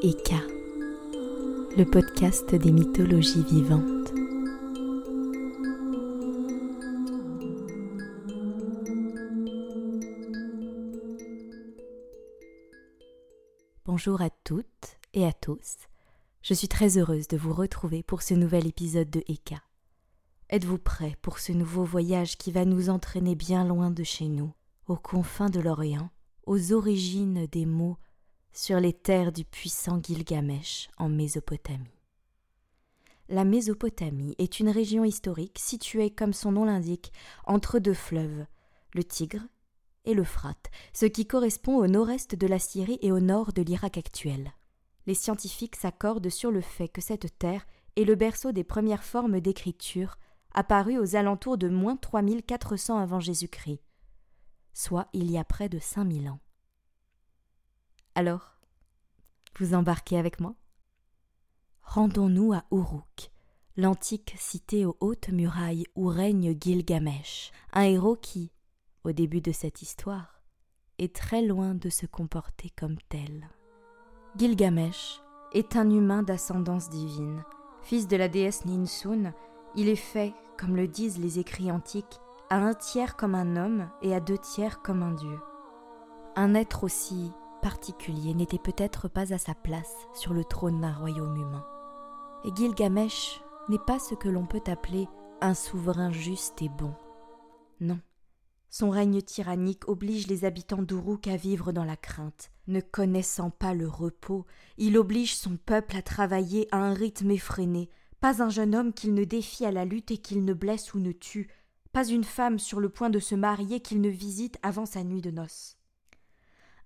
Eka, le podcast des mythologies vivantes. Bonjour à toutes et à tous. Je suis très heureuse de vous retrouver pour ce nouvel épisode de Eka. Êtes-vous prêts pour ce nouveau voyage qui va nous entraîner bien loin de chez nous, aux confins de l'Orient, aux origines des mots sur les terres du puissant Gilgamesh en Mésopotamie. La Mésopotamie est une région historique située, comme son nom l'indique, entre deux fleuves, le Tigre et l'Euphrate, ce qui correspond au nord-est de la Syrie et au nord de l'Irak actuel. Les scientifiques s'accordent sur le fait que cette terre est le berceau des premières formes d'écriture apparues aux alentours de moins 3400 avant Jésus-Christ, soit il y a près de 5000 ans. Alors, vous embarquez avec moi? Rendons-nous à Uruk, l'antique cité aux hautes murailles où règne Gilgamesh, un héros qui, au début de cette histoire, est très loin de se comporter comme tel. Gilgamesh est un humain d'ascendance divine. Fils de la déesse Ninsun, il est fait, comme le disent les écrits antiques, à un tiers comme un homme et à deux tiers comme un dieu. Un être aussi n'était peut-être pas à sa place sur le trône d'un royaume humain. Et Gilgamesh n'est pas ce que l'on peut appeler un souverain juste et bon. Non. Son règne tyrannique oblige les habitants d'Uruk à vivre dans la crainte. Ne connaissant pas le repos, il oblige son peuple à travailler à un rythme effréné. Pas un jeune homme qu'il ne défie à la lutte et qu'il ne blesse ou ne tue. Pas une femme sur le point de se marier qu'il ne visite avant sa nuit de noces.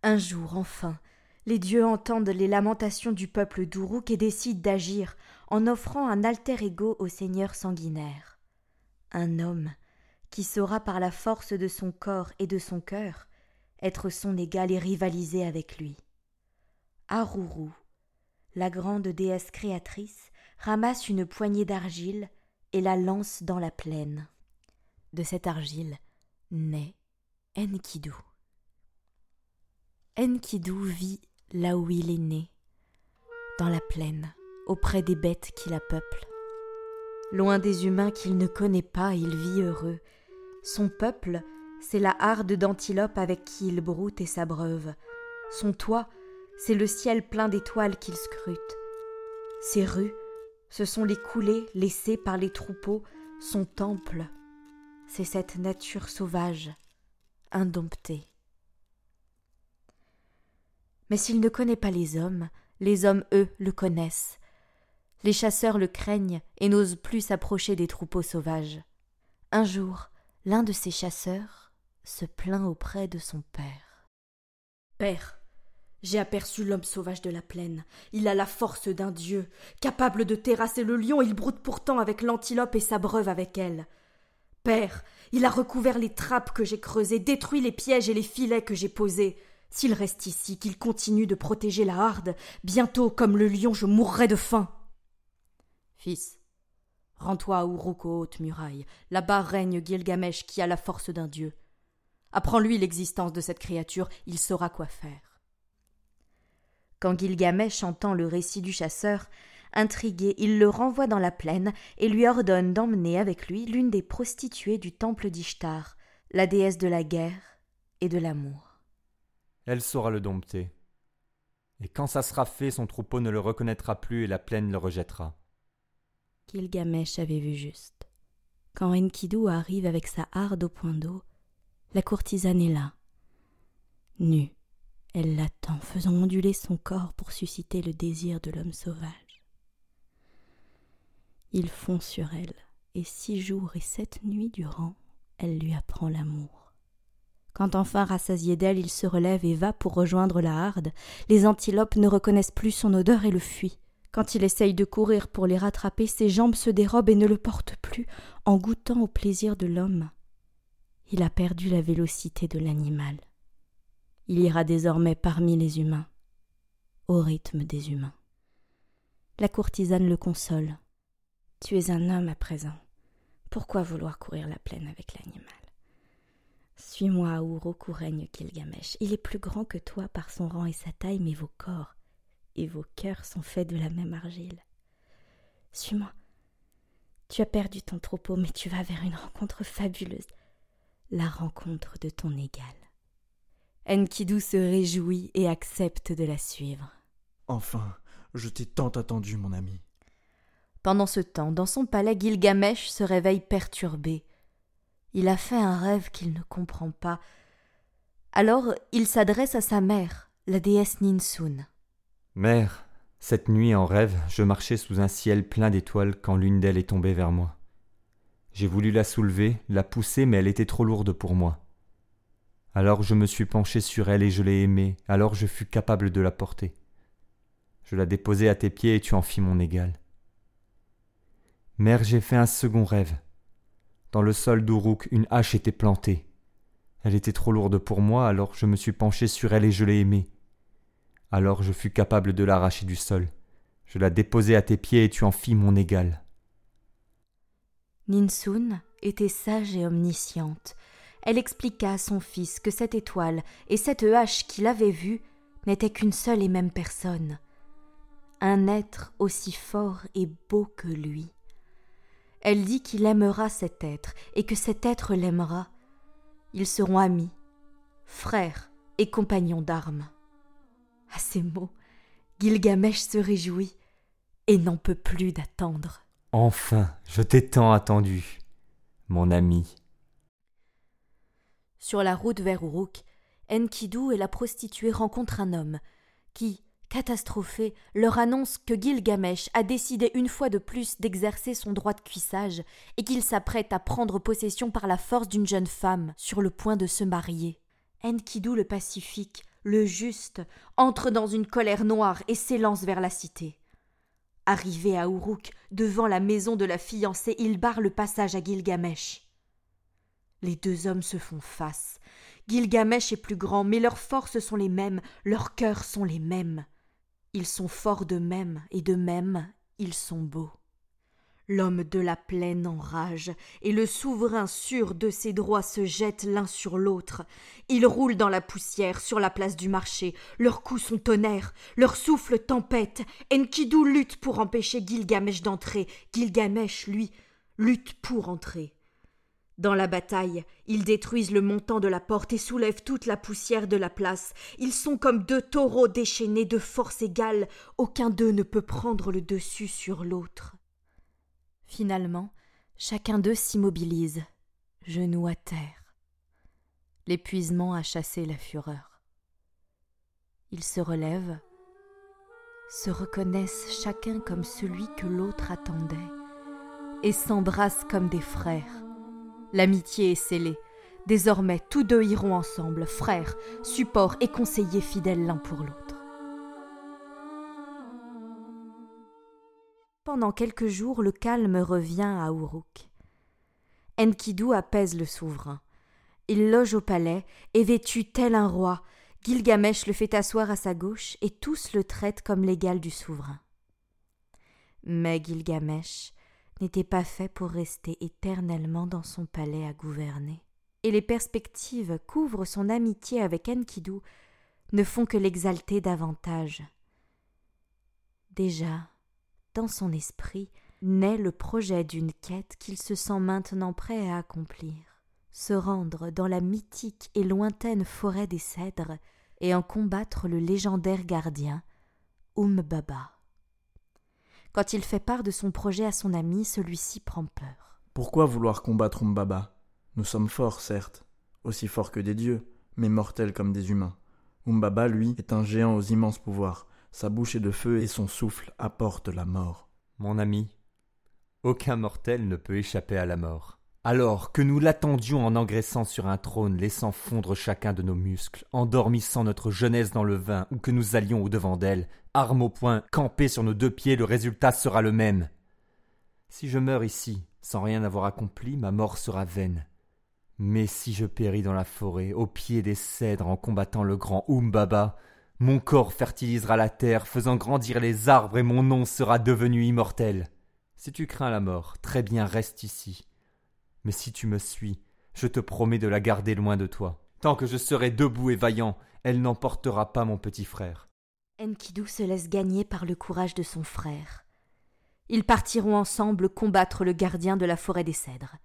Un jour, enfin, les dieux entendent les lamentations du peuple d'Uruk et décident d'agir en offrant un alter ego au seigneur sanguinaire. Un homme qui saura par la force de son corps et de son cœur être son égal et rivaliser avec lui. Aruru, la grande déesse créatrice, ramasse une poignée d'argile et la lance dans la plaine. De cette argile naît Enkidu. Enkidu vit là où il est né, dans la plaine, auprès des bêtes qui la peuplent. Loin des humains qu'il ne connaît pas, il vit heureux. Son peuple, c'est la harde d'antilope avec qui il broute et s'abreuve. Son toit, c'est le ciel plein d'étoiles qu'il scrute. Ses rues, ce sont les coulées laissées par les troupeaux, son temple, c'est cette nature sauvage, indomptée. Mais s'il ne connaît pas les hommes, les hommes, eux, le connaissent. Les chasseurs le craignent et n'osent plus s'approcher des troupeaux sauvages. Un jour, l'un de ces chasseurs se plaint auprès de son père. Père, j'ai aperçu l'homme sauvage de la plaine. Il a la force d'un dieu. Capable de terrasser le lion, il broute pourtant avec l'antilope et s'abreuve avec elle. Père, il a recouvert les trappes que j'ai creusées, détruit les pièges et les filets que j'ai posés. S'il reste ici, qu'il continue de protéger la harde, bientôt, comme le lion, je mourrai de faim. Fils, rends-toi à Uruk aux hautes murailles. Là-bas règne Gilgamesh qui a la force d'un dieu. Apprends-lui l'existence de cette créature, il saura quoi faire. Quand Gilgamesh entend le récit du chasseur, intrigué, il le renvoie dans la plaine et lui ordonne d'emmener avec lui l'une des prostituées du temple d'Ishtar, la déesse de la guerre et de l'amour elle saura le dompter. Et quand ça sera fait, son troupeau ne le reconnaîtra plus et la plaine le rejettera. Gilgamesh avait vu juste. Quand Enkidu arrive avec sa harde au point d'eau, la courtisane est là. Nue, elle l'attend, faisant onduler son corps pour susciter le désir de l'homme sauvage. Il fond sur elle, et six jours et sept nuits durant, elle lui apprend l'amour. Quand enfin rassasié d'elle, il se relève et va pour rejoindre la harde, les antilopes ne reconnaissent plus son odeur et le fuient. Quand il essaye de courir pour les rattraper, ses jambes se dérobent et ne le portent plus, en goûtant au plaisir de l'homme. Il a perdu la vélocité de l'animal. Il ira désormais parmi les humains, au rythme des humains. La courtisane le console. Tu es un homme à présent. Pourquoi vouloir courir la plaine avec l'animal? Suis-moi à Uruk règne Gilgamesh. Il est plus grand que toi par son rang et sa taille, mais vos corps et vos cœurs sont faits de la même argile. Suis-moi. Tu as perdu ton troupeau, mais tu vas vers une rencontre fabuleuse, la rencontre de ton égal. Enkidu se réjouit et accepte de la suivre. Enfin, je t'ai tant attendu, mon ami. Pendant ce temps, dans son palais, Gilgamesh se réveille perturbé. Il a fait un rêve qu'il ne comprend pas. Alors il s'adresse à sa mère, la déesse Ninsun. Mère, cette nuit en rêve, je marchais sous un ciel plein d'étoiles quand l'une d'elles est tombée vers moi. J'ai voulu la soulever, la pousser, mais elle était trop lourde pour moi. Alors je me suis penché sur elle et je l'ai aimée, alors je fus capable de la porter. Je la déposai à tes pieds et tu en fis mon égal. Mère, j'ai fait un second rêve. Dans le sol d'Uruk, une hache était plantée. Elle était trop lourde pour moi, alors je me suis penché sur elle et je l'ai aimée. Alors je fus capable de l'arracher du sol. Je la déposai à tes pieds et tu en fis mon égal. Ninsun était sage et omnisciente. Elle expliqua à son fils que cette étoile et cette hache qu'il avait vue n'étaient qu'une seule et même personne, un être aussi fort et beau que lui. Elle dit qu'il aimera cet être et que cet être l'aimera. Ils seront amis, frères et compagnons d'armes. À ces mots, Gilgamesh se réjouit et n'en peut plus d'attendre. Enfin, je t'ai tant attendu, mon ami. Sur la route vers Uruk, Enkidu et la prostituée rencontrent un homme qui, catastrophé, leur annonce que Gilgamesh a décidé une fois de plus d'exercer son droit de cuissage et qu'il s'apprête à prendre possession par la force d'une jeune femme sur le point de se marier. Enkidu le pacifique, le juste, entre dans une colère noire et s'élance vers la cité. Arrivé à Uruk, devant la maison de la fiancée, il barre le passage à Gilgamesh. Les deux hommes se font face. Gilgamesh est plus grand, mais leurs forces sont les mêmes, leurs cœurs sont les mêmes. Ils sont forts de même, et de même ils sont beaux. L'homme de la plaine enrage, et le souverain sûr de ses droits se jette l'un sur l'autre. Ils roulent dans la poussière sur la place du marché, leurs coups sont tonnerre, leur souffle tempête. Enkidu lutte pour empêcher Gilgamesh d'entrer, Gilgamesh, lui, lutte pour entrer. Dans la bataille, ils détruisent le montant de la porte et soulèvent toute la poussière de la place. Ils sont comme deux taureaux déchaînés de force égale, aucun d'eux ne peut prendre le dessus sur l'autre. Finalement, chacun d'eux s'immobilise, genoux à terre. L'épuisement a chassé la fureur. Ils se relèvent, se reconnaissent chacun comme celui que l'autre attendait, et s'embrassent comme des frères. L'amitié est scellée. Désormais, tous deux iront ensemble, frères, support et conseillers fidèles l'un pour l'autre. Pendant quelques jours, le calme revient à Uruk. Enkidu apaise le souverain. Il loge au palais, et vêtu tel un roi, Gilgamesh le fait asseoir à sa gauche, et tous le traitent comme l'égal du souverain. Mais Gilgamesh n'était pas fait pour rester éternellement dans son palais à gouverner. Et les perspectives qu'ouvre son amitié avec Enkidu ne font que l'exalter davantage. Déjà, dans son esprit, naît le projet d'une quête qu'il se sent maintenant prêt à accomplir se rendre dans la mythique et lointaine forêt des cèdres et en combattre le légendaire gardien, Umbaba. Quand il fait part de son projet à son ami, celui-ci prend peur. Pourquoi vouloir combattre Umbaba Nous sommes forts, certes, aussi forts que des dieux, mais mortels comme des humains. Umbaba, lui, est un géant aux immenses pouvoirs. Sa bouche est de feu et son souffle apporte la mort. Mon ami, aucun mortel ne peut échapper à la mort. Alors que nous l'attendions en engraissant sur un trône, laissant fondre chacun de nos muscles, endormissant notre jeunesse dans le vin, ou que nous allions au-devant d'elle, armes au poing, campés sur nos deux pieds, le résultat sera le même. Si je meurs ici, sans rien avoir accompli, ma mort sera vaine. Mais si je péris dans la forêt, au pied des cèdres, en combattant le grand Umbaba, mon corps fertilisera la terre, faisant grandir les arbres, et mon nom sera devenu immortel. Si tu crains la mort, très bien reste ici mais si tu me suis, je te promets de la garder loin de toi. Tant que je serai debout et vaillant, elle n'emportera pas mon petit frère. Enkidu se laisse gagner par le courage de son frère. Ils partiront ensemble combattre le gardien de la forêt des cèdres.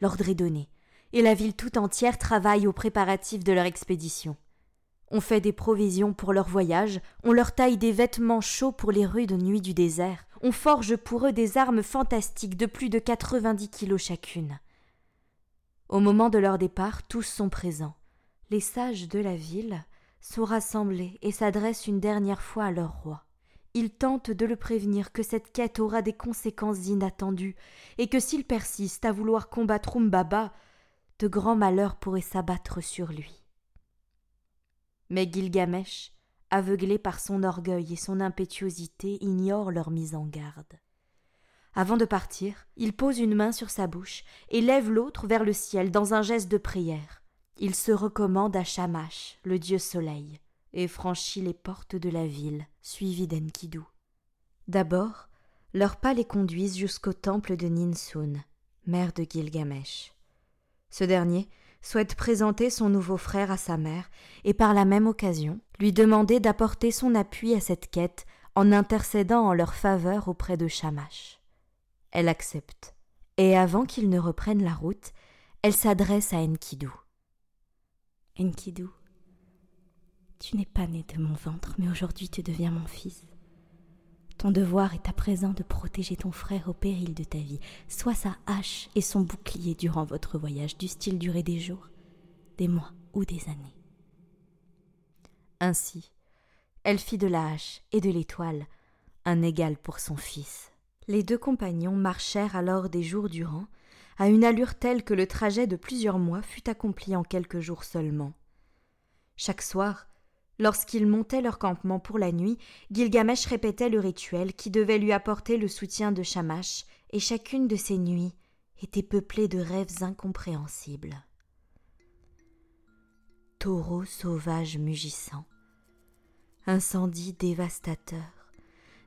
L'ordre est donné, et la ville tout entière travaille aux préparatifs de leur expédition. On fait des provisions pour leur voyage, on leur taille des vêtements chauds pour les rues de nuit du désert, on forge pour eux des armes fantastiques de plus de quatre-vingt-dix kilos chacune. Au moment de leur départ, tous sont présents. Les sages de la ville sont rassemblés et s'adressent une dernière fois à leur roi. Ils tentent de le prévenir que cette quête aura des conséquences inattendues et que s'il persiste à vouloir combattre Umbaba, de grands malheurs pourraient s'abattre sur lui. Mais Gilgamesh, aveuglé par son orgueil et son impétuosité, ignore leur mise en garde. Avant de partir, il pose une main sur sa bouche et lève l'autre vers le ciel dans un geste de prière. Il se recommande à Shamash, le dieu soleil, et franchit les portes de la ville, suivi d'Enkidu. D'abord, leurs pas les conduisent jusqu'au temple de Ninsun, mère de Gilgamesh. Ce dernier souhaite présenter son nouveau frère à sa mère et par la même occasion lui demander d'apporter son appui à cette quête en intercédant en leur faveur auprès de Shamash. Elle accepte, et avant qu'il ne reprenne la route, elle s'adresse à Enkidu. Enkidu, tu n'es pas né de mon ventre, mais aujourd'hui tu deviens mon fils. Ton devoir est à présent de protéger ton frère au péril de ta vie. Sois sa hache et son bouclier durant votre voyage, dût-il durer des jours, des mois ou des années. Ainsi, elle fit de la hache et de l'étoile un égal pour son fils. Les deux compagnons marchèrent alors des jours durant, à une allure telle que le trajet de plusieurs mois fut accompli en quelques jours seulement. Chaque soir, Lorsqu'ils montaient leur campement pour la nuit, Gilgamesh répétait le rituel qui devait lui apporter le soutien de Shamash, et chacune de ces nuits était peuplée de rêves incompréhensibles. Taureau sauvage mugissant, incendie dévastateur,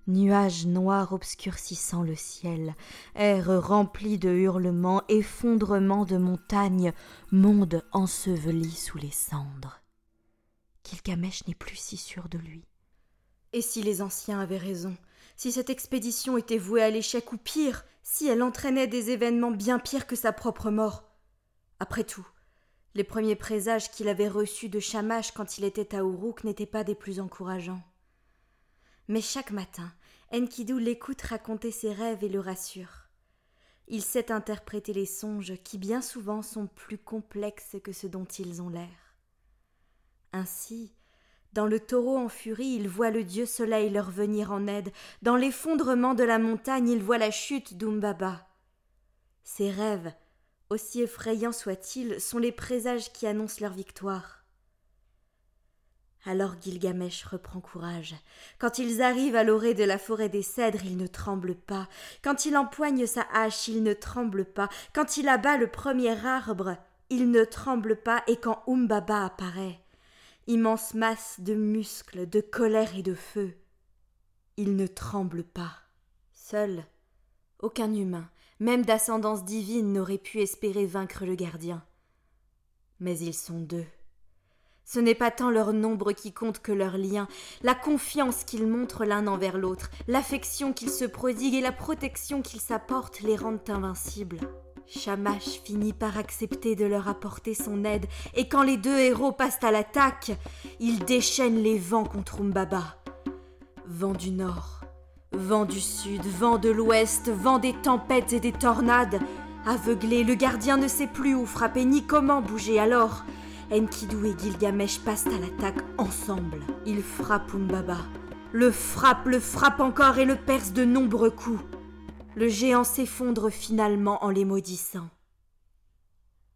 nuages noirs obscurcissant le ciel, air rempli de hurlements, effondrement de montagnes, monde enseveli sous les cendres. Gilgamesh n'est plus si sûr de lui. Et si les anciens avaient raison, si cette expédition était vouée à l'échec ou pire, si elle entraînait des événements bien pires que sa propre mort? Après tout, les premiers présages qu'il avait reçus de Shamash quand il était à Uruk n'étaient pas des plus encourageants. Mais chaque matin, Enkidu l'écoute raconter ses rêves et le rassure. Il sait interpréter les songes qui bien souvent sont plus complexes que ce dont ils ont l'air. Ainsi, dans le taureau en furie, il voit le dieu soleil leur venir en aide. Dans l'effondrement de la montagne, il voit la chute d'Umbaba. Ces rêves, aussi effrayants soient-ils, sont les présages qui annoncent leur victoire. Alors Gilgamesh reprend courage. Quand ils arrivent à l'orée de la forêt des cèdres, il ne tremble pas. Quand il empoigne sa hache, il ne tremble pas. Quand il abat le premier arbre, il ne tremble pas. Et quand Umbaba apparaît, immense masse de muscles, de colère et de feu. Il ne tremble pas. Seul, aucun humain, même d'ascendance divine, n'aurait pu espérer vaincre le gardien. Mais ils sont deux. Ce n'est pas tant leur nombre qui compte que leur lien, la confiance qu'ils montrent l'un envers l'autre, l'affection qu'ils se prodiguent et la protection qu'ils s'apportent les rendent invincibles. Shamash finit par accepter de leur apporter son aide, et quand les deux héros passent à l'attaque, ils déchaînent les vents contre Umbaba. Vent du nord, vent du sud, vent de l'ouest, vent des tempêtes et des tornades. Aveuglé, le gardien ne sait plus où frapper ni comment bouger alors. Enkidu et Gilgamesh passent à l'attaque ensemble. Ils frappent Umbaba. Le frappe, le frappe encore et le perce de nombreux coups le géant s'effondre finalement en les maudissant.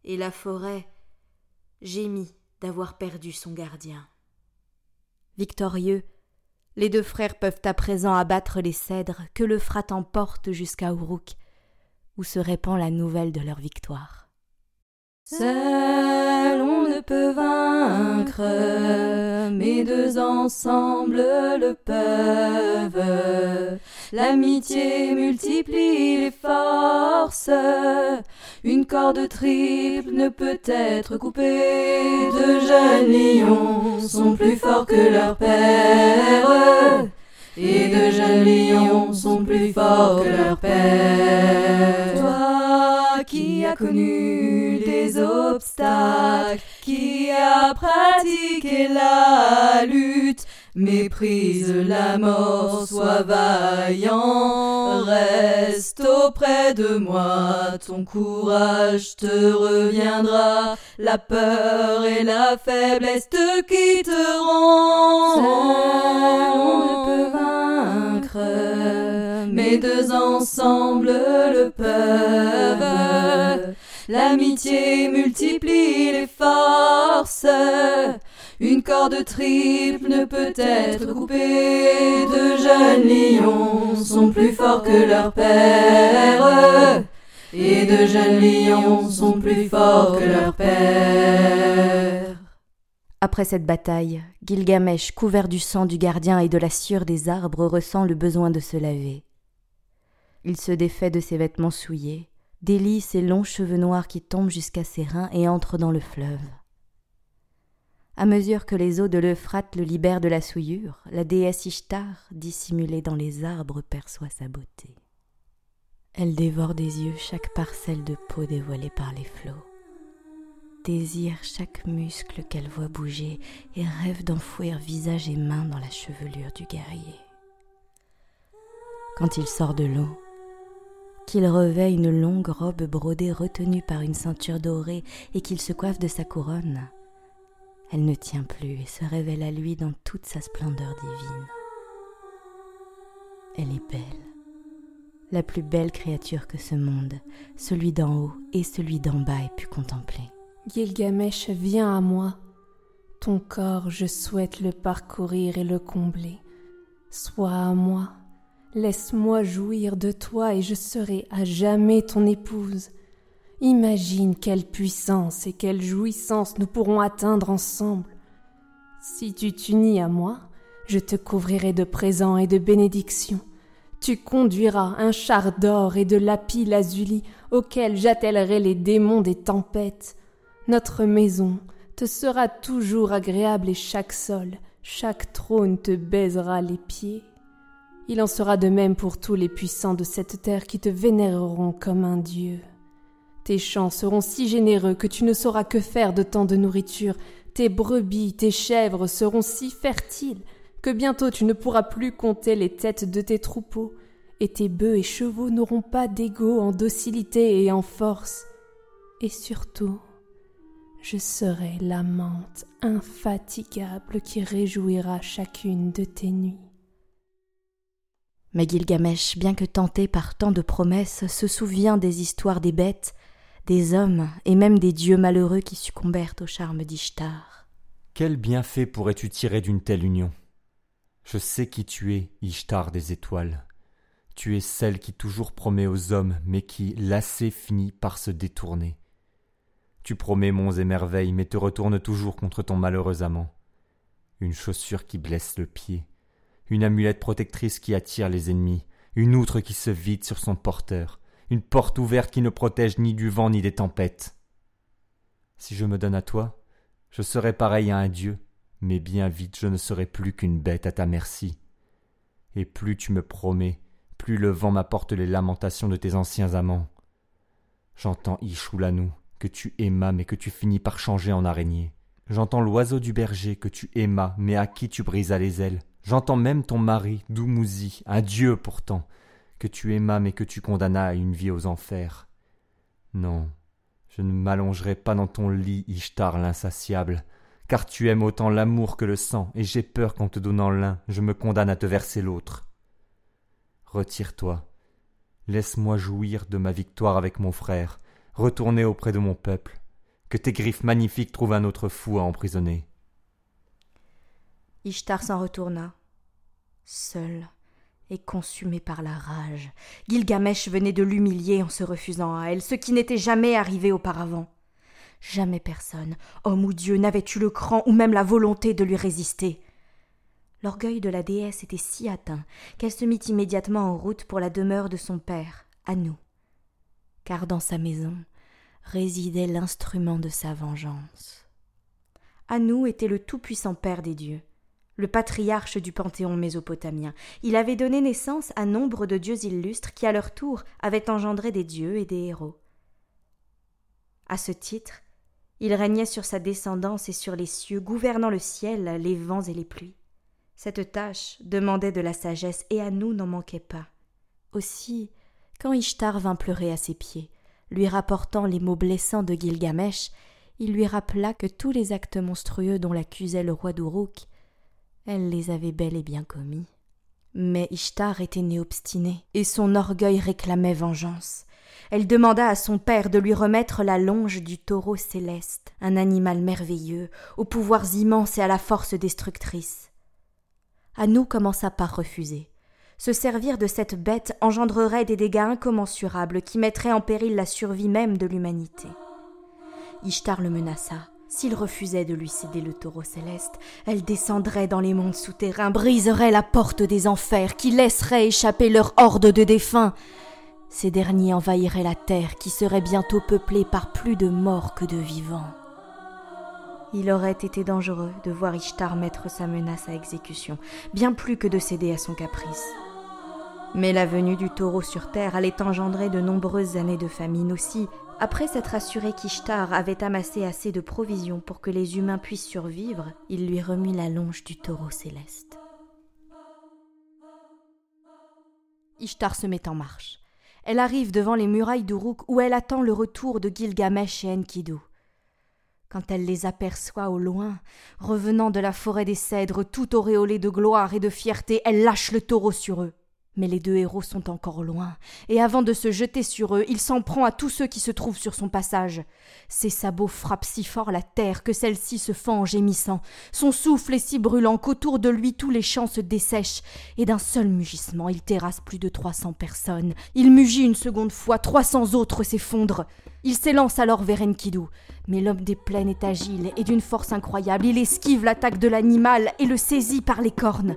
Et la forêt gémit d'avoir perdu son gardien. Victorieux, les deux frères peuvent à présent abattre les cèdres que le frat emporte jusqu'à Uruk, où se répand la nouvelle de leur victoire. Seul on ne peut vaincre, mais deux ensemble le peuvent. L'amitié multiplie les forces. Une corde triple ne peut être coupée. De jeunes lions sont plus forts que leur père. Et de jeunes lions sont plus forts que leur père. Toi qui as connu des obstacles, qui as pratiqué la lutte, Méprise la mort, sois vaillant, reste auprès de moi, ton courage te reviendra, la peur et la faiblesse te quitteront. on ne peut vaincre, mais deux ensemble le peuvent. L'amitié multiplie les forces. Une corde triple ne peut être coupée. De jeunes lions sont plus forts que leur père. Et de jeunes lions sont plus forts que leur père. Après cette bataille, Gilgamesh, couvert du sang du gardien et de la sueur des arbres, ressent le besoin de se laver. Il se défait de ses vêtements souillés, délie ses longs cheveux noirs qui tombent jusqu'à ses reins et entre dans le fleuve. À mesure que les eaux de l'Euphrate le libèrent de la souillure, la déesse Ishtar, dissimulée dans les arbres, perçoit sa beauté. Elle dévore des yeux chaque parcelle de peau dévoilée par les flots, désire chaque muscle qu'elle voit bouger et rêve d'enfouir visage et mains dans la chevelure du guerrier. Quand il sort de l'eau, qu'il revêt une longue robe brodée retenue par une ceinture dorée et qu'il se coiffe de sa couronne, elle ne tient plus et se révèle à lui dans toute sa splendeur divine. Elle est belle, la plus belle créature que ce monde, celui d'en haut et celui d'en bas ait pu contempler. Gilgamesh, viens à moi. Ton corps, je souhaite le parcourir et le combler. Sois à moi, laisse-moi jouir de toi et je serai à jamais ton épouse. Imagine quelle puissance et quelle jouissance nous pourrons atteindre ensemble. Si tu t'unis à moi, je te couvrirai de présents et de bénédictions. Tu conduiras un char d'or et de lapis lazuli auquel j'attellerai les démons des tempêtes. Notre maison te sera toujours agréable et chaque sol, chaque trône te baisera les pieds. Il en sera de même pour tous les puissants de cette terre qui te vénéreront comme un dieu. Tes champs seront si généreux que tu ne sauras que faire de tant de nourriture. Tes brebis, tes chèvres seront si fertiles que bientôt tu ne pourras plus compter les têtes de tes troupeaux, et tes bœufs et chevaux n'auront pas d'égaux en docilité et en force. Et surtout, je serai l'amante infatigable qui réjouira chacune de tes nuits. Mais Gilgamesh, bien que tenté par tant de promesses, se souvient des histoires des bêtes des hommes et même des dieux malheureux qui succombèrent au charme d'Ishtar. Quel bienfait pourrais-tu tirer d'une telle union? Je sais qui tu es, Ishtar des étoiles. Tu es celle qui toujours promet aux hommes, mais qui, lassée, finit par se détourner. Tu promets monts et merveilles, mais te retournes toujours contre ton malheureux amant. Une chaussure qui blesse le pied, une amulette protectrice qui attire les ennemis, une outre qui se vide sur son porteur, une porte ouverte qui ne protège ni du vent ni des tempêtes. Si je me donne à toi, je serai pareil à un dieu, mais bien vite je ne serai plus qu'une bête à ta merci. Et plus tu me promets, plus le vent m'apporte les lamentations de tes anciens amants. J'entends Ishoulanou, que tu aimas mais que tu finis par changer en araignée. J'entends l'oiseau du berger que tu aimas mais à qui tu brisas les ailes. J'entends même ton mari, Doumouzi, un dieu pourtant, que tu aimas mais que tu condamnas à une vie aux enfers. Non, je ne m'allongerai pas dans ton lit, Ishtar l'insatiable, car tu aimes autant l'amour que le sang, et j'ai peur qu'en te donnant l'un, je me condamne à te verser l'autre. Retire-toi, laisse-moi jouir de ma victoire avec mon frère, retourner auprès de mon peuple, que tes griffes magnifiques trouvent un autre fou à emprisonner. Ishtar s'en retourna, seul, et consumé par la rage. Gilgamesh venait de l'humilier en se refusant à elle, ce qui n'était jamais arrivé auparavant. Jamais personne, homme ou dieu, n'avait eu le cran ou même la volonté de lui résister. L'orgueil de la déesse était si atteint qu'elle se mit immédiatement en route pour la demeure de son père, Anou. Car dans sa maison résidait l'instrument de sa vengeance. Anou était le tout-puissant père des dieux, le patriarche du panthéon mésopotamien. Il avait donné naissance à nombre de dieux illustres qui, à leur tour, avaient engendré des dieux et des héros. À ce titre, il régnait sur sa descendance et sur les cieux, gouvernant le ciel, les vents et les pluies. Cette tâche demandait de la sagesse, et Anou n'en manquait pas. Aussi, quand Ishtar vint pleurer à ses pieds, lui rapportant les mots blessants de Gilgamesh, il lui rappela que tous les actes monstrueux dont l'accusait le roi d'Uruk, elle les avait bel et bien commis. Mais Ishtar était née obstinée, et son orgueil réclamait vengeance. Elle demanda à son père de lui remettre la longe du taureau céleste, un animal merveilleux, aux pouvoirs immenses et à la force destructrice. Anou commença par refuser. Se servir de cette bête engendrerait des dégâts incommensurables qui mettraient en péril la survie même de l'humanité. Ishtar le menaça. S'il refusait de lui céder le taureau céleste, elle descendrait dans les mondes souterrains, briserait la porte des enfers, qui laisserait échapper leur horde de défunts. Ces derniers envahiraient la terre, qui serait bientôt peuplée par plus de morts que de vivants. Il aurait été dangereux de voir Ishtar mettre sa menace à exécution, bien plus que de céder à son caprice. Mais la venue du taureau sur terre allait engendrer de nombreuses années de famine aussi, après s'être assuré qu'Ishtar avait amassé assez de provisions pour que les humains puissent survivre, il lui remit la longe du taureau céleste. Ishtar se met en marche. Elle arrive devant les murailles d'Uruk où elle attend le retour de Gilgamesh et Enkidu. Quand elle les aperçoit au loin, revenant de la forêt des cèdres, tout auréolés de gloire et de fierté, elle lâche le taureau sur eux. Mais les deux héros sont encore loin, et avant de se jeter sur eux, il s'en prend à tous ceux qui se trouvent sur son passage. Ses sabots frappent si fort la terre que celle-ci se fend en gémissant. Son souffle est si brûlant qu'autour de lui tous les champs se dessèchent, et d'un seul mugissement il terrasse plus de trois cents personnes. Il mugit une seconde fois, trois cents autres s'effondrent. Il s'élance alors vers Enkidu. Mais l'homme des plaines est agile et d'une force incroyable. Il esquive l'attaque de l'animal et le saisit par les cornes.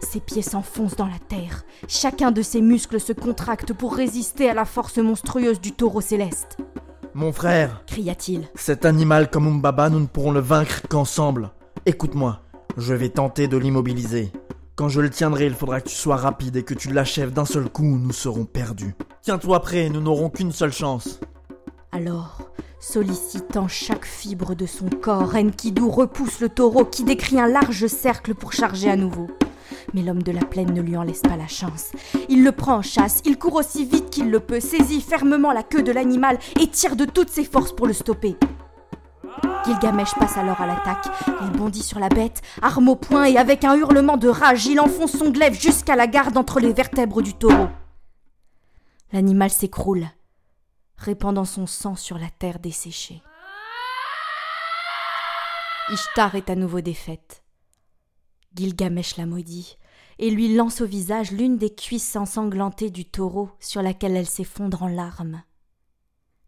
Ses pieds s'enfoncent dans la terre. Chacun de ses muscles se contracte pour résister à la force monstrueuse du taureau céleste. Mon frère, cria-t-il. Cet animal comme Umbaba, nous ne pourrons le vaincre qu'ensemble. Écoute-moi, je vais tenter de l'immobiliser. Quand je le tiendrai, il faudra que tu sois rapide et que tu l'achèves d'un seul coup ou nous serons perdus. Tiens-toi prêt, nous n'aurons qu'une seule chance. Alors, sollicitant chaque fibre de son corps, Enkidu repousse le taureau qui décrit un large cercle pour charger à nouveau. Mais l'homme de la plaine ne lui en laisse pas la chance. Il le prend en chasse, il court aussi vite qu'il le peut, saisit fermement la queue de l'animal et tire de toutes ses forces pour le stopper. Gilgamesh passe alors à l'attaque. Il bondit sur la bête, arme au poing et avec un hurlement de rage, il enfonce son glaive jusqu'à la garde entre les vertèbres du taureau. L'animal s'écroule, répandant son sang sur la terre desséchée. Ishtar est à nouveau défaite. Gilgamesh la maudit et lui lance au visage l'une des cuisses ensanglantées du taureau sur laquelle elle s'effondre en larmes.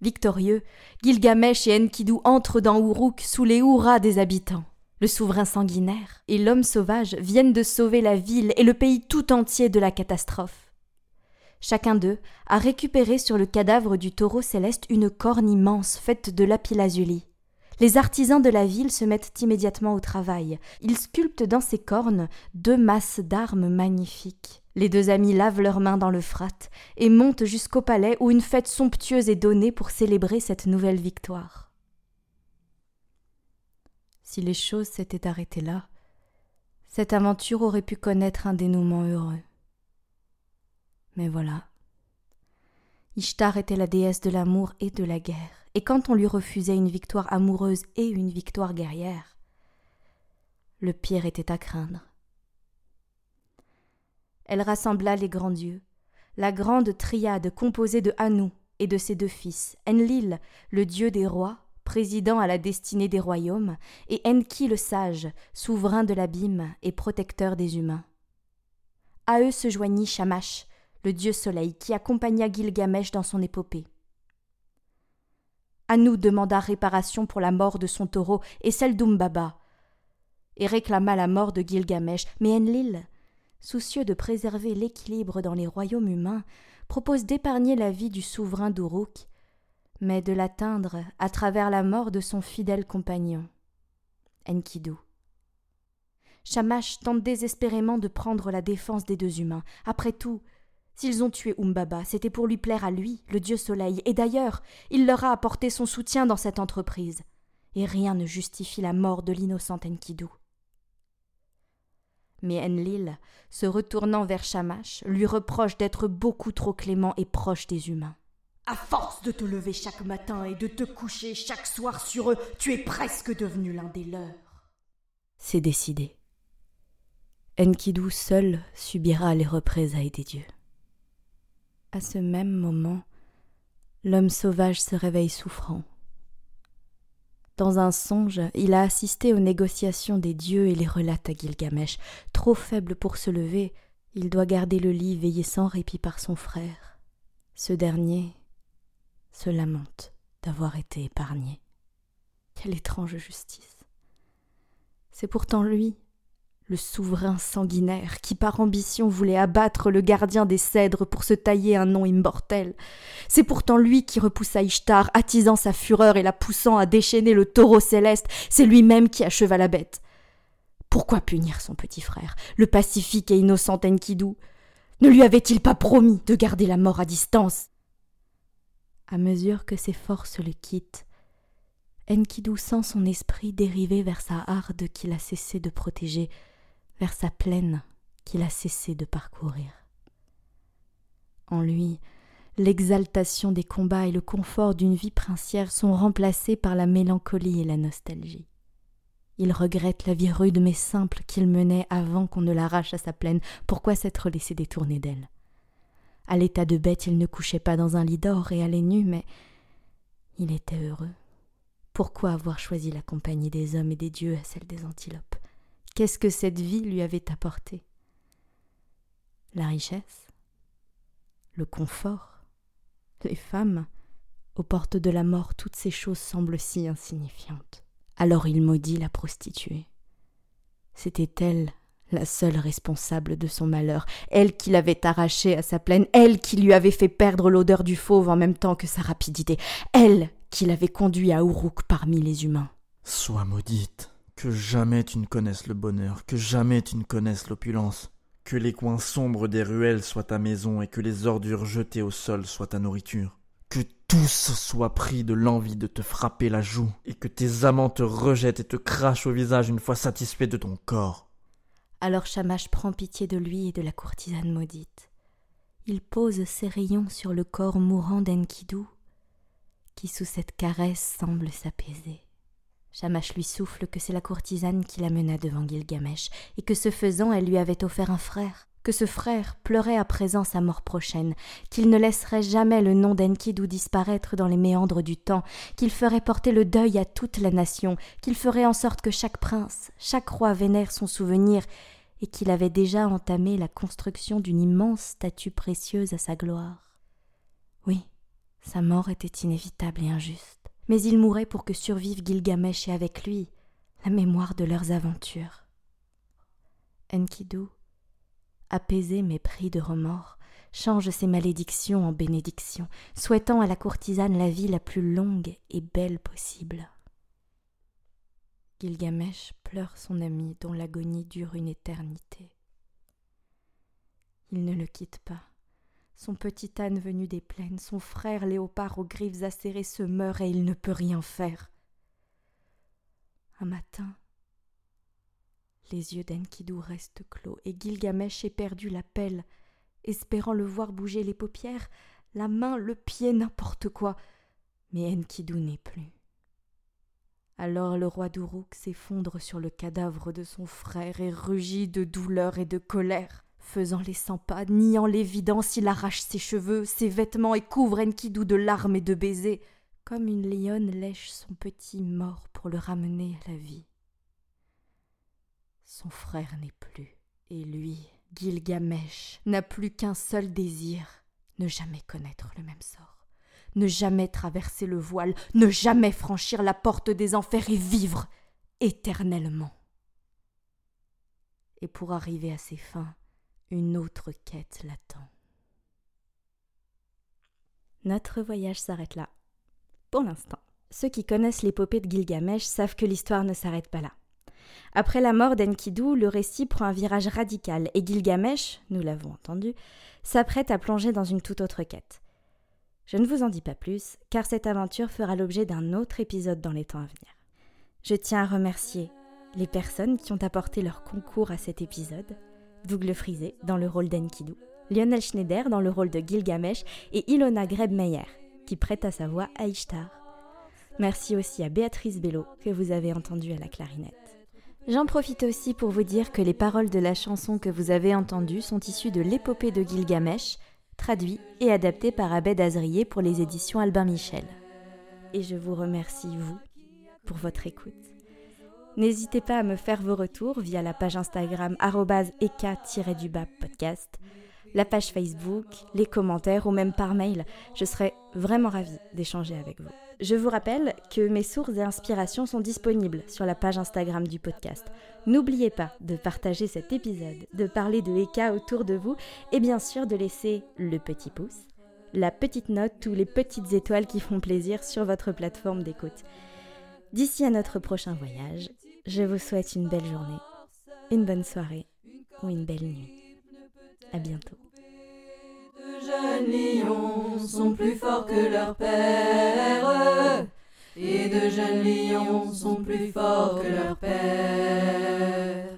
Victorieux, Gilgamesh et Enkidu entrent dans Uruk sous les hurrahs des habitants. Le souverain sanguinaire et l'homme sauvage viennent de sauver la ville et le pays tout entier de la catastrophe. Chacun d'eux a récupéré sur le cadavre du taureau céleste une corne immense faite de lapis-lazuli. Les artisans de la ville se mettent immédiatement au travail. Ils sculptent dans ces cornes deux masses d'armes magnifiques. Les deux amis lavent leurs mains dans l'Euphrate et montent jusqu'au palais où une fête somptueuse est donnée pour célébrer cette nouvelle victoire. Si les choses s'étaient arrêtées là, cette aventure aurait pu connaître un dénouement heureux. Mais voilà. Ishtar était la déesse de l'amour et de la guerre, et quand on lui refusait une victoire amoureuse et une victoire guerrière, le pire était à craindre. Elle rassembla les grands dieux, la grande triade composée de Hanou et de ses deux fils, Enlil, le dieu des rois, président à la destinée des royaumes, et Enki le sage, souverain de l'abîme et protecteur des humains. À eux se joignit Shamash, le dieu soleil qui accompagna Gilgamesh dans son épopée. Anou demanda réparation pour la mort de son taureau et celle d'Umbaba. et réclama la mort de Gilgamesh, mais Enlil, soucieux de préserver l'équilibre dans les royaumes humains, propose d'épargner la vie du souverain d'Uruk, mais de l'atteindre à travers la mort de son fidèle compagnon, Enkidu. Shamash tente désespérément de prendre la défense des deux humains. Après tout, s'ils ont tué Umbaba, c'était pour lui plaire à lui, le dieu soleil, et d'ailleurs, il leur a apporté son soutien dans cette entreprise. Et rien ne justifie la mort de l'innocent Enkidu. Mais Enlil, se retournant vers Shamash, lui reproche d'être beaucoup trop clément et proche des humains. À force de te lever chaque matin et de te coucher chaque soir sur eux, tu es presque devenu l'un des leurs. C'est décidé. Enkidu seul subira les représailles des dieux. À ce même moment, l'homme sauvage se réveille souffrant. Dans un songe, il a assisté aux négociations des dieux et les relate à Gilgamesh. Trop faible pour se lever, il doit garder le lit veillé sans répit par son frère. Ce dernier se lamente d'avoir été épargné. Quelle étrange justice. C'est pourtant lui le souverain sanguinaire qui par ambition voulait abattre le gardien des cèdres pour se tailler un nom immortel. C'est pourtant lui qui repoussa Ishtar, attisant sa fureur et la poussant à déchaîner le taureau céleste, c'est lui-même qui acheva la bête. Pourquoi punir son petit frère, le pacifique et innocent Enkidu? Ne lui avait-il pas promis de garder la mort à distance? À mesure que ses forces le quittent, Enkidu sent son esprit dériver vers sa harde qu'il a cessé de protéger, vers sa plaine qu'il a cessé de parcourir. En lui, l'exaltation des combats et le confort d'une vie princière sont remplacés par la mélancolie et la nostalgie. Il regrette la vie rude mais simple qu'il menait avant qu'on ne l'arrache à sa plaine. Pourquoi s'être laissé détourner d'elle? À l'état de bête, il ne couchait pas dans un lit d'or et allait nu, mais il était heureux. Pourquoi avoir choisi la compagnie des hommes et des dieux à celle des antilopes? Qu'est-ce que cette vie lui avait apporté? La richesse Le confort Les femmes Aux portes de la mort, toutes ces choses semblent si insignifiantes. Alors il maudit la prostituée. C'était elle la seule responsable de son malheur, elle qui l'avait arraché à sa plaine, elle qui lui avait fait perdre l'odeur du fauve en même temps que sa rapidité, elle qui l'avait conduit à Uruk parmi les humains. Sois maudite. Que jamais tu ne connaisses le bonheur, que jamais tu ne connaisses l'opulence, que les coins sombres des ruelles soient ta maison et que les ordures jetées au sol soient ta nourriture, que tous soient pris de l'envie de te frapper la joue, et que tes amants te rejettent et te crachent au visage une fois satisfait de ton corps. Alors Shamash prend pitié de lui et de la courtisane maudite. Il pose ses rayons sur le corps mourant d'Enkidu, qui sous cette caresse semble s'apaiser. Shamash lui souffle que c'est la courtisane qui l'amena devant Gilgamesh, et que ce faisant elle lui avait offert un frère, que ce frère pleurait à présent sa mort prochaine, qu'il ne laisserait jamais le nom d'Enkidu disparaître dans les méandres du temps, qu'il ferait porter le deuil à toute la nation, qu'il ferait en sorte que chaque prince, chaque roi vénère son souvenir, et qu'il avait déjà entamé la construction d'une immense statue précieuse à sa gloire. Oui, sa mort était inévitable et injuste mais il mourait pour que survive Gilgamesh et avec lui la mémoire de leurs aventures. Enkidu, apaisé mais pris de remords, change ses malédictions en bénédictions, souhaitant à la courtisane la vie la plus longue et belle possible. Gilgamesh pleure son ami dont l'agonie dure une éternité. Il ne le quitte pas son petit âne venu des plaines, son frère léopard aux griffes acérées se meurt et il ne peut rien faire. Un matin, les yeux d'Enkidu restent clos et Gilgamesh éperdu l'appelle, espérant le voir bouger les paupières, la main, le pied, n'importe quoi. Mais Enkidu n'est plus. Alors le roi d'Uruk s'effondre sur le cadavre de son frère et rugit de douleur et de colère. Faisant les cent pas, niant l'évidence, il arrache ses cheveux, ses vêtements et couvre Enkidu de larmes et de baisers, comme une lionne lèche son petit mort pour le ramener à la vie. Son frère n'est plus, et lui, Gilgamesh, n'a plus qu'un seul désir ne jamais connaître le même sort, ne jamais traverser le voile, ne jamais franchir la porte des enfers et vivre éternellement. et pour arriver à ses fins, une autre quête l'attend. Notre voyage s'arrête là, pour l'instant. Ceux qui connaissent l'épopée de Gilgamesh savent que l'histoire ne s'arrête pas là. Après la mort d'Enkidu, le récit prend un virage radical et Gilgamesh, nous l'avons entendu, s'apprête à plonger dans une toute autre quête. Je ne vous en dis pas plus, car cette aventure fera l'objet d'un autre épisode dans les temps à venir. Je tiens à remercier les personnes qui ont apporté leur concours à cet épisode, Dougle Frisé dans le rôle d'Enkidu, Lionel Schneider dans le rôle de Gilgamesh et Ilona Grebmeyer qui prête à sa voix à Ishtar. Merci aussi à Béatrice Bello que vous avez entendue à la clarinette. J'en profite aussi pour vous dire que les paroles de la chanson que vous avez entendue sont issues de l'épopée de Gilgamesh, traduit et adapté par Abed Azrier pour les éditions Albin Michel. Et je vous remercie, vous, pour votre écoute. N'hésitez pas à me faire vos retours via la page Instagram eka-du-bas podcast, la page Facebook, les commentaires ou même par mail. Je serai vraiment ravie d'échanger avec vous. Je vous rappelle que mes sources et inspirations sont disponibles sur la page Instagram du podcast. N'oubliez pas de partager cet épisode, de parler de Eka autour de vous et bien sûr de laisser le petit pouce, la petite note ou les petites étoiles qui font plaisir sur votre plateforme d'écoute. D'ici à notre prochain voyage, je vous souhaite une belle journée, une bonne soirée ou une belle nuit. À bientôt. De jeunes lions sont plus forts que leur père, et de jeunes lions sont plus forts que leur père.